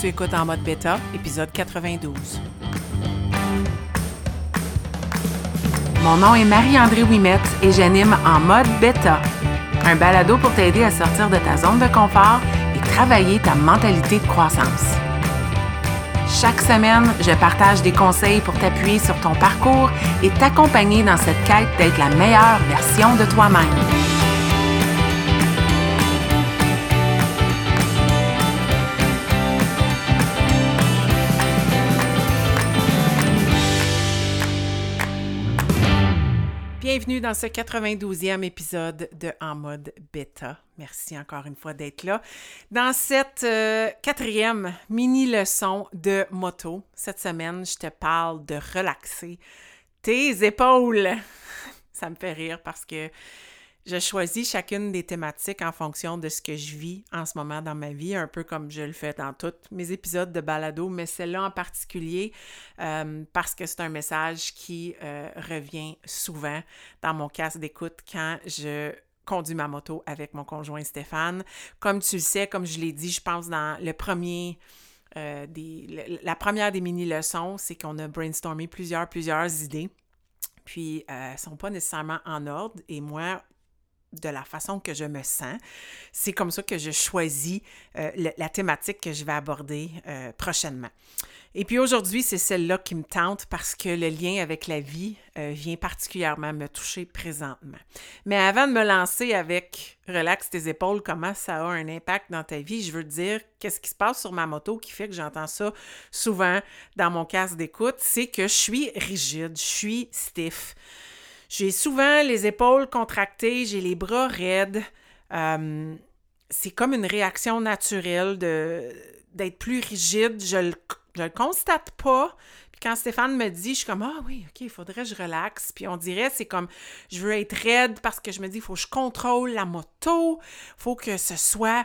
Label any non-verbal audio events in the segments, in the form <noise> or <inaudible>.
Tu écoutes en mode bêta, épisode 92. Mon nom est Marie-André Wimette et j'anime en mode bêta, un balado pour t'aider à sortir de ta zone de confort et travailler ta mentalité de croissance. Chaque semaine, je partage des conseils pour t'appuyer sur ton parcours et t'accompagner dans cette quête d'être la meilleure version de toi-même. Bienvenue dans ce 92e épisode de En mode bêta. Merci encore une fois d'être là. Dans cette euh, quatrième mini-leçon de moto, cette semaine, je te parle de relaxer tes épaules. <laughs> Ça me fait rire parce que je choisis chacune des thématiques en fonction de ce que je vis en ce moment dans ma vie, un peu comme je le fais dans tous mes épisodes de balado, mais celle-là en particulier euh, parce que c'est un message qui euh, revient souvent dans mon casque d'écoute quand je conduis ma moto avec mon conjoint Stéphane. Comme tu le sais, comme je l'ai dit, je pense dans le premier... Euh, des, la première des mini-leçons, c'est qu'on a brainstormé plusieurs, plusieurs idées. Puis, elles ne sont pas nécessairement en ordre. Et moi, de la façon que je me sens. C'est comme ça que je choisis euh, la thématique que je vais aborder euh, prochainement. Et puis aujourd'hui, c'est celle-là qui me tente parce que le lien avec la vie euh, vient particulièrement me toucher présentement. Mais avant de me lancer avec Relax tes épaules, comment ça a un impact dans ta vie, je veux te dire qu'est-ce qui se passe sur ma moto qui fait que j'entends ça souvent dans mon casque d'écoute, c'est que je suis rigide, je suis stiff. J'ai souvent les épaules contractées, j'ai les bras raides. Euh, c'est comme une réaction naturelle de, d'être plus rigide. Je le, le constate pas. Puis quand Stéphane me dit, je suis comme Ah oui, OK, il faudrait que je relaxe. Puis on dirait, c'est comme je veux être raide parce que je me dis, il faut que je contrôle la moto, faut que ce soit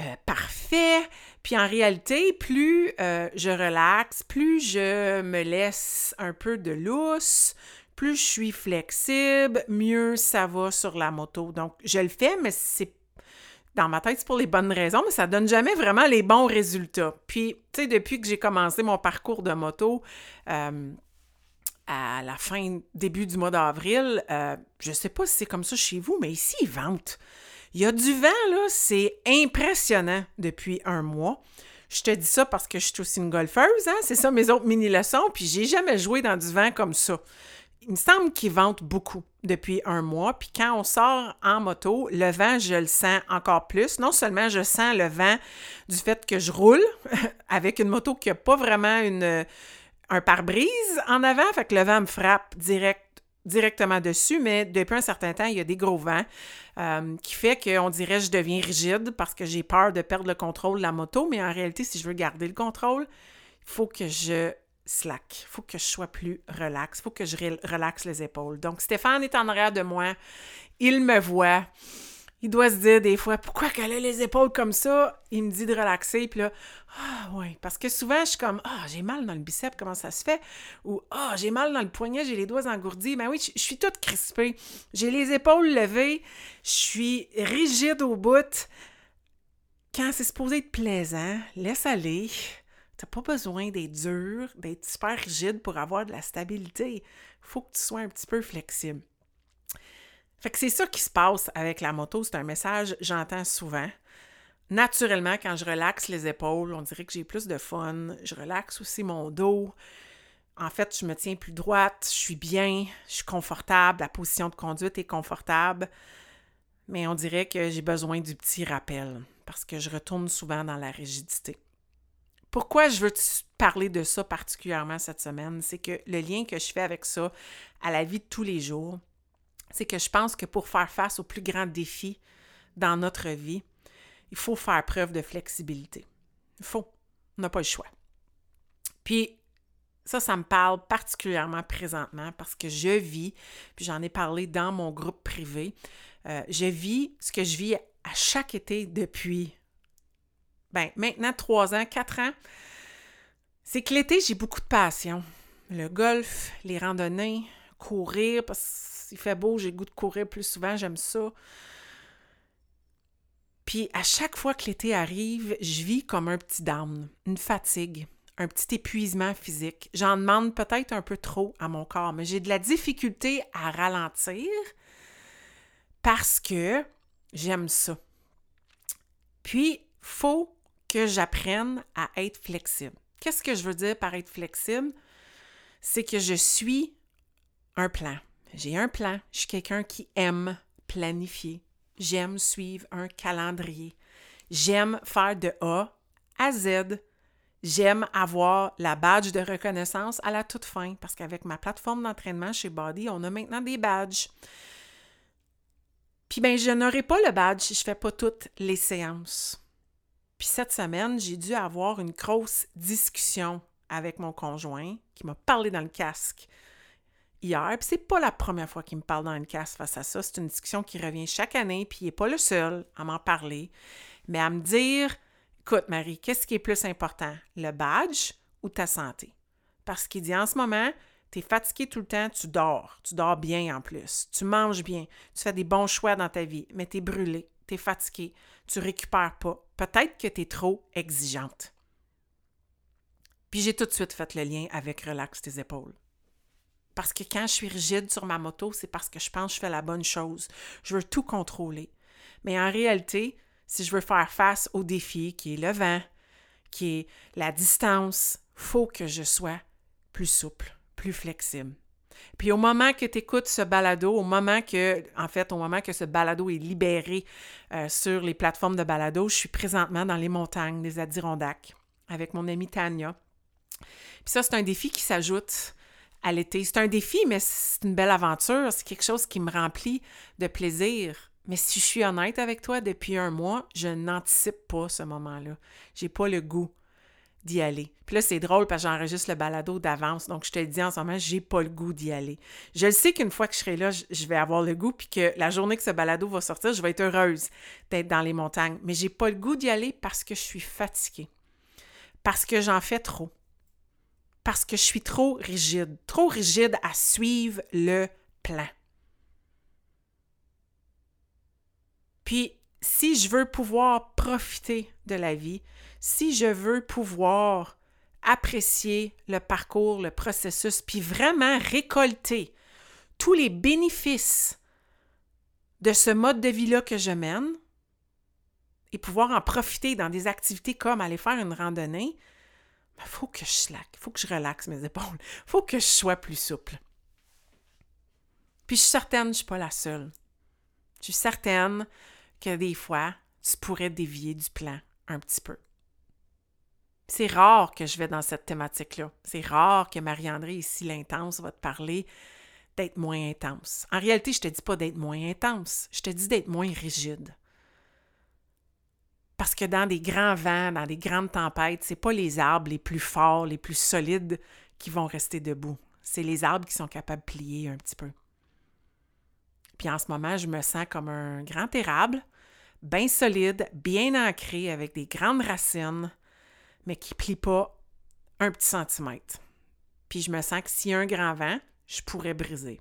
euh, parfait. Puis en réalité, plus euh, je relaxe, plus je me laisse un peu de lousse, plus je suis flexible, mieux ça va sur la moto. Donc, je le fais, mais c'est dans ma tête, c'est pour les bonnes raisons, mais ça donne jamais vraiment les bons résultats. Puis, tu sais, depuis que j'ai commencé mon parcours de moto, euh, à la fin, début du mois d'avril, euh, je sais pas si c'est comme ça chez vous, mais ici, ils ventent. Il y a du vent, là, c'est impressionnant depuis un mois. Je te dis ça parce que je suis aussi une golfeuse, hein? c'est ça mes autres mini-leçons, puis j'ai jamais joué dans du vent comme ça il me semble qu'ils vantent beaucoup depuis un mois. Puis quand on sort en moto, le vent, je le sens encore plus. Non seulement je sens le vent du fait que je roule <laughs> avec une moto qui n'a pas vraiment une, un pare-brise en avant, fait que le vent me frappe direct directement dessus, mais depuis un certain temps, il y a des gros vents euh, qui fait qu'on dirait que je deviens rigide parce que j'ai peur de perdre le contrôle de la moto, mais en réalité, si je veux garder le contrôle, il faut que je slack. Faut que je sois plus relax. Il faut que je relaxe les épaules. Donc, Stéphane est en arrière de moi. Il me voit. Il doit se dire des fois, pourquoi qu'elle a les épaules comme ça? Il me dit de relaxer. Puis là, ah oui. Parce que souvent, je suis comme, ah, j'ai mal dans le biceps, comment ça se fait? Ou, ah, j'ai mal dans le poignet, j'ai les doigts engourdis. Ben oui, je, je suis toute crispée. J'ai les épaules levées. Je suis rigide au bout. Quand c'est supposé être plaisant, laisse aller. T'as pas besoin d'être dur, d'être super rigide pour avoir de la stabilité. Il faut que tu sois un petit peu flexible. Fait que c'est ça qui se passe avec la moto. C'est un message j'entends souvent. Naturellement, quand je relaxe les épaules, on dirait que j'ai plus de fun. Je relaxe aussi mon dos. En fait, je me tiens plus droite, je suis bien, je suis confortable, la position de conduite est confortable. Mais on dirait que j'ai besoin du petit rappel parce que je retourne souvent dans la rigidité. Pourquoi je veux parler de ça particulièrement cette semaine? C'est que le lien que je fais avec ça à la vie de tous les jours, c'est que je pense que pour faire face aux plus grands défis dans notre vie, il faut faire preuve de flexibilité. Il faut. On n'a pas le choix. Puis, ça, ça me parle particulièrement présentement parce que je vis, puis j'en ai parlé dans mon groupe privé, euh, je vis ce que je vis à chaque été depuis ben, maintenant trois ans, quatre ans, c'est que l'été, j'ai beaucoup de passion. Le golf, les randonnées, courir, parce qu'il fait beau, j'ai le goût de courir plus souvent, j'aime ça. Puis à chaque fois que l'été arrive, je vis comme un petit down, une fatigue, un petit épuisement physique. J'en demande peut-être un peu trop à mon corps, mais j'ai de la difficulté à ralentir parce que j'aime ça. Puis, faut que j'apprenne à être flexible. Qu'est-ce que je veux dire par être flexible? C'est que je suis un plan. J'ai un plan. Je suis quelqu'un qui aime planifier. J'aime suivre un calendrier. J'aime faire de A à Z. J'aime avoir la badge de reconnaissance à la toute fin parce qu'avec ma plateforme d'entraînement chez Body, on a maintenant des badges. Puis bien, je n'aurai pas le badge si je ne fais pas toutes les séances. Puis cette semaine, j'ai dû avoir une grosse discussion avec mon conjoint qui m'a parlé dans le casque hier. Puis c'est pas la première fois qu'il me parle dans le casque face à ça. C'est une discussion qui revient chaque année, puis il n'est pas le seul à m'en parler, mais à me dire Écoute, Marie, qu'est-ce qui est plus important, le badge ou ta santé? Parce qu'il dit en ce moment, tu es fatigué tout le temps, tu dors. Tu dors bien en plus. Tu manges bien. Tu fais des bons choix dans ta vie, mais tu es brûlé, tu es fatigué, tu récupères pas. Peut-être que tu es trop exigeante. Puis j'ai tout de suite fait le lien avec relax tes épaules. Parce que quand je suis rigide sur ma moto, c'est parce que je pense que je fais la bonne chose. Je veux tout contrôler. Mais en réalité, si je veux faire face au défi qui est le vent, qui est la distance, faut que je sois plus souple, plus flexible. Puis au moment que tu écoutes ce balado, au moment que, en fait, au moment que ce balado est libéré euh, sur les plateformes de balado, je suis présentement dans les montagnes des Adirondacks avec mon amie Tania. Puis ça, c'est un défi qui s'ajoute à l'été. C'est un défi, mais c'est une belle aventure. C'est quelque chose qui me remplit de plaisir. Mais si je suis honnête avec toi, depuis un mois, je n'anticipe pas ce moment-là. J'ai pas le goût d'y aller. Puis là, c'est drôle parce que j'enregistre le balado d'avance. Donc, je te le dis en ce moment, j'ai pas le goût d'y aller. Je le sais qu'une fois que je serai là, je vais avoir le goût, puis que la journée que ce balado va sortir, je vais être heureuse d'être dans les montagnes. Mais j'ai pas le goût d'y aller parce que je suis fatiguée. Parce que j'en fais trop. Parce que je suis trop rigide. Trop rigide à suivre le plan. Puis, si je veux pouvoir profiter de la vie, si je veux pouvoir apprécier le parcours, le processus, puis vraiment récolter tous les bénéfices de ce mode de vie-là que je mène et pouvoir en profiter dans des activités comme aller faire une randonnée, il ben, faut que je slack, il faut que je relaxe mes épaules, il <laughs> faut que je sois plus souple. Puis je suis certaine, je ne suis pas la seule. Je suis certaine que des fois, tu pourrais dévier du plan un petit peu. C'est rare que je vais dans cette thématique-là. C'est rare que Marie-André, ici l'intense, va te parler d'être moins intense. En réalité, je te dis pas d'être moins intense, je te dis d'être moins rigide. Parce que dans des grands vents, dans des grandes tempêtes, c'est pas les arbres les plus forts, les plus solides qui vont rester debout. C'est les arbres qui sont capables de plier un petit peu. Puis en ce moment, je me sens comme un grand érable, bien solide, bien ancré, avec des grandes racines, mais qui ne plie pas un petit centimètre. Puis je me sens que s'il y a un grand vent, je pourrais briser.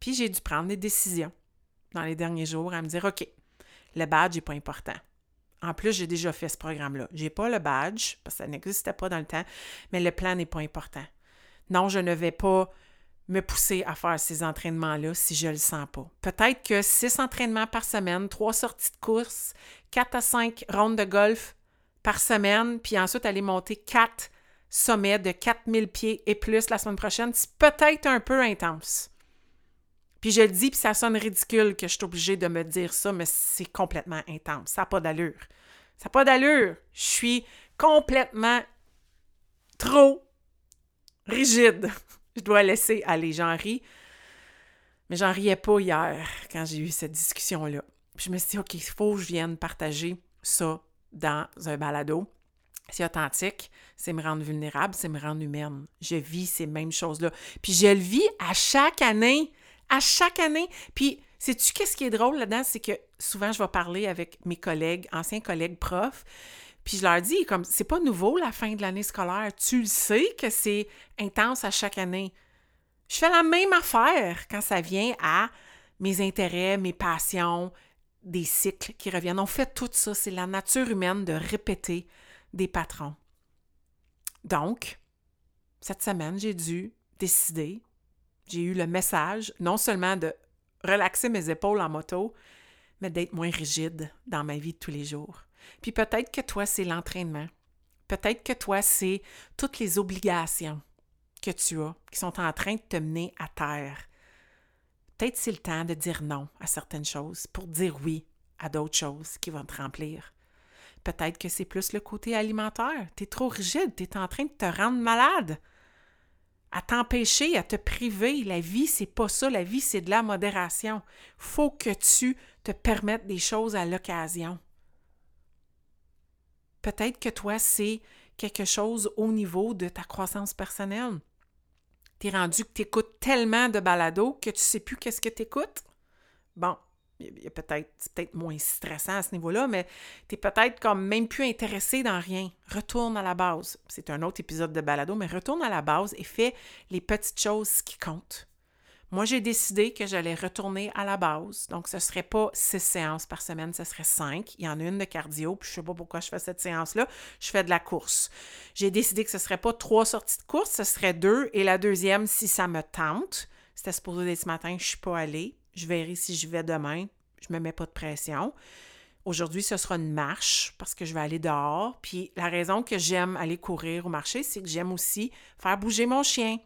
Puis j'ai dû prendre des décisions dans les derniers jours à me dire OK, le badge n'est pas important. En plus, j'ai déjà fait ce programme-là. Je n'ai pas le badge parce que ça n'existait pas dans le temps, mais le plan n'est pas important. Non, je ne vais pas me pousser à faire ces entraînements-là si je le sens pas. Peut-être que six entraînements par semaine, trois sorties de course, quatre à cinq rondes de golf par semaine, puis ensuite aller monter quatre sommets de 4000 pieds et plus la semaine prochaine, c'est peut-être un peu intense. Puis je le dis, puis ça sonne ridicule que je suis obligée de me dire ça, mais c'est complètement intense. Ça n'a pas d'allure. Ça n'a pas d'allure. Je suis complètement trop rigide. Je dois laisser aller. J'en ris. Mais j'en riais pas hier quand j'ai eu cette discussion-là. je me suis dit, OK, il faut que je vienne partager ça dans un balado. C'est authentique, c'est me rendre vulnérable, c'est me rendre humaine. Je vis ces mêmes choses-là. Puis je le vis à chaque année, à chaque année. Puis, sais-tu qu'est-ce qui est drôle là-dedans? C'est que souvent, je vais parler avec mes collègues, anciens collègues profs, puis je leur dis, comme, c'est pas nouveau la fin de l'année scolaire. Tu le sais que c'est intense à chaque année. Je fais la même affaire quand ça vient à mes intérêts, mes passions, des cycles qui reviennent. On fait tout ça. C'est la nature humaine de répéter des patrons. Donc, cette semaine, j'ai dû décider, j'ai eu le message non seulement de relaxer mes épaules en moto, mais d'être moins rigide dans ma vie de tous les jours. Puis peut-être que toi, c'est l'entraînement. Peut-être que toi, c'est toutes les obligations que tu as qui sont en train de te mener à terre. Peut-être c'est le temps de dire non à certaines choses pour dire oui à d'autres choses qui vont te remplir. Peut-être que c'est plus le côté alimentaire. Tu es trop rigide, tu es en train de te rendre malade. À t'empêcher, à te priver. La vie, c'est pas ça. La vie, c'est de la modération. Faut que tu te permettes des choses à l'occasion. Peut-être que toi, c'est quelque chose au niveau de ta croissance personnelle. Tu es rendu que tu écoutes tellement de balados que tu sais plus qu'est-ce que tu écoutes. Bon, peut-être, c'est peut-être moins stressant à ce niveau-là, mais tu es peut-être comme même plus intéressé dans rien. Retourne à la base. C'est un autre épisode de balado, mais retourne à la base et fais les petites choses qui comptent. Moi, j'ai décidé que j'allais retourner à la base. Donc, ce ne serait pas six séances par semaine, ce serait cinq. Il y en a une de cardio, puis je ne sais pas pourquoi je fais cette séance-là. Je fais de la course. J'ai décidé que ce ne serait pas trois sorties de course, ce serait deux. Et la deuxième, si ça me tente, c'était supposé être ce matin, je ne suis pas allée. Je verrai si je vais demain. Je ne me mets pas de pression. Aujourd'hui, ce sera une marche parce que je vais aller dehors. Puis la raison que j'aime aller courir au marché, c'est que j'aime aussi faire bouger mon chien.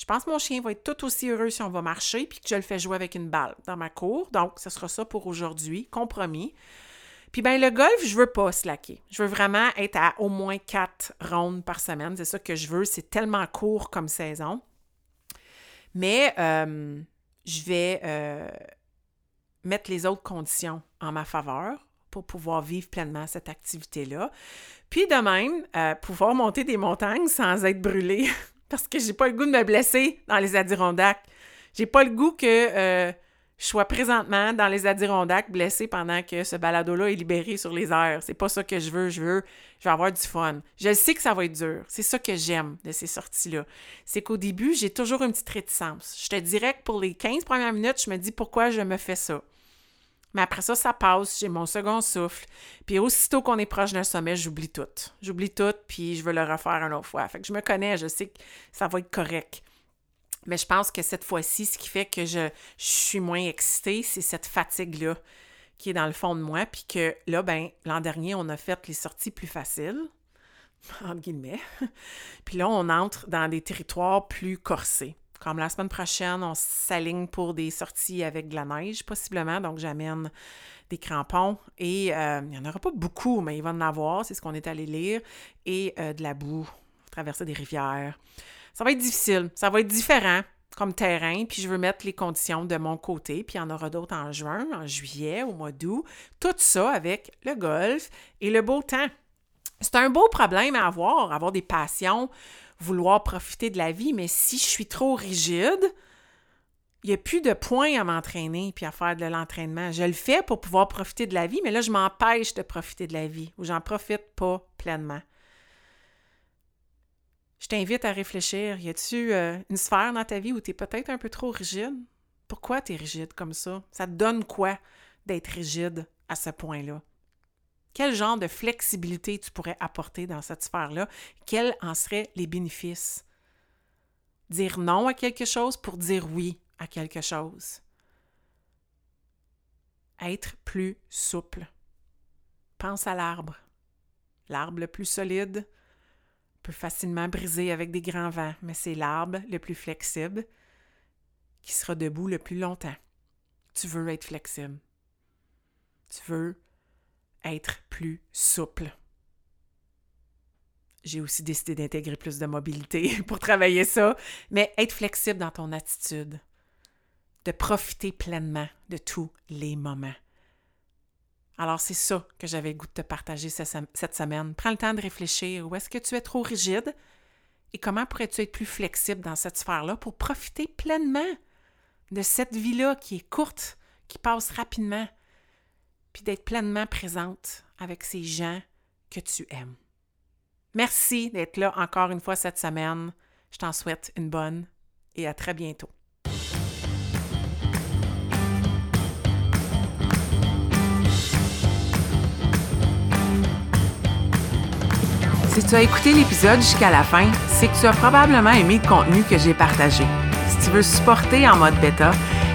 Je pense que mon chien va être tout aussi heureux si on va marcher puis que je le fais jouer avec une balle dans ma cour. Donc, ce sera ça pour aujourd'hui, compromis. Puis ben le golf, je veux pas slacker. Je veux vraiment être à au moins quatre rondes par semaine. C'est ça que je veux. C'est tellement court comme saison. Mais euh, je vais euh, mettre les autres conditions en ma faveur pour pouvoir vivre pleinement cette activité-là. Puis de même, euh, pouvoir monter des montagnes sans être brûlé <laughs> parce que j'ai pas le goût de me blesser dans les Adirondacks. J'ai pas le goût que euh, je sois présentement dans les Adirondacks blessé pendant que ce balado-là est libéré sur les airs. C'est pas ça que je veux. Je veux, je veux avoir du fun. Je sais que ça va être dur. C'est ça que j'aime de ces sorties-là. C'est qu'au début, j'ai toujours une petite réticence. Je te dirais que pour les 15 premières minutes, je me dis pourquoi je me fais ça. Mais après ça, ça passe, j'ai mon second souffle. Puis aussitôt qu'on est proche d'un sommet, j'oublie tout. J'oublie tout, puis je veux le refaire une autre fois. Fait que je me connais, je sais que ça va être correct. Mais je pense que cette fois-ci, ce qui fait que je, suis moins excitée, c'est cette fatigue-là qui est dans le fond de moi. Puis que là, ben, l'an dernier, on a fait les sorties plus faciles, <laughs> entre guillemets. puis là, on entre dans des territoires plus corsés. Comme la semaine prochaine, on s'aligne pour des sorties avec de la neige, possiblement. Donc, j'amène des crampons et euh, il n'y en aura pas beaucoup, mais il va en avoir, c'est ce qu'on est allé lire, et euh, de la boue, traverser des rivières. Ça va être difficile, ça va être différent comme terrain, puis je veux mettre les conditions de mon côté, puis il y en aura d'autres en juin, en juillet, au mois d'août. Tout ça avec le golf et le beau temps. C'est un beau problème à avoir, avoir des passions vouloir profiter de la vie, mais si je suis trop rigide, il n'y a plus de point à m'entraîner puis à faire de l'entraînement. Je le fais pour pouvoir profiter de la vie, mais là, je m'empêche de profiter de la vie ou j'en profite pas pleinement. Je t'invite à réfléchir. Y a-tu euh, une sphère dans ta vie où tu es peut-être un peu trop rigide? Pourquoi tu es rigide comme ça? Ça te donne quoi d'être rigide à ce point-là? Quel genre de flexibilité tu pourrais apporter dans cette sphère-là? Quels en seraient les bénéfices? Dire non à quelque chose pour dire oui à quelque chose. Être plus souple. Pense à l'arbre. L'arbre le plus solide peut facilement briser avec des grands vents, mais c'est l'arbre le plus flexible qui sera debout le plus longtemps. Tu veux être flexible. Tu veux être plus souple. J'ai aussi décidé d'intégrer plus de mobilité <laughs> pour travailler ça, mais être flexible dans ton attitude, de profiter pleinement de tous les moments. Alors, c'est ça que j'avais le goût de te partager cette semaine. Prends le temps de réfléchir. Où est-ce que tu es trop rigide? Et comment pourrais-tu être plus flexible dans cette sphère-là pour profiter pleinement de cette vie-là qui est courte, qui passe rapidement, puis d'être pleinement présente avec ces gens que tu aimes. Merci d'être là encore une fois cette semaine. Je t'en souhaite une bonne et à très bientôt. Si tu as écouté l'épisode jusqu'à la fin, c'est que tu as probablement aimé le contenu que j'ai partagé. Si tu veux supporter en mode bêta,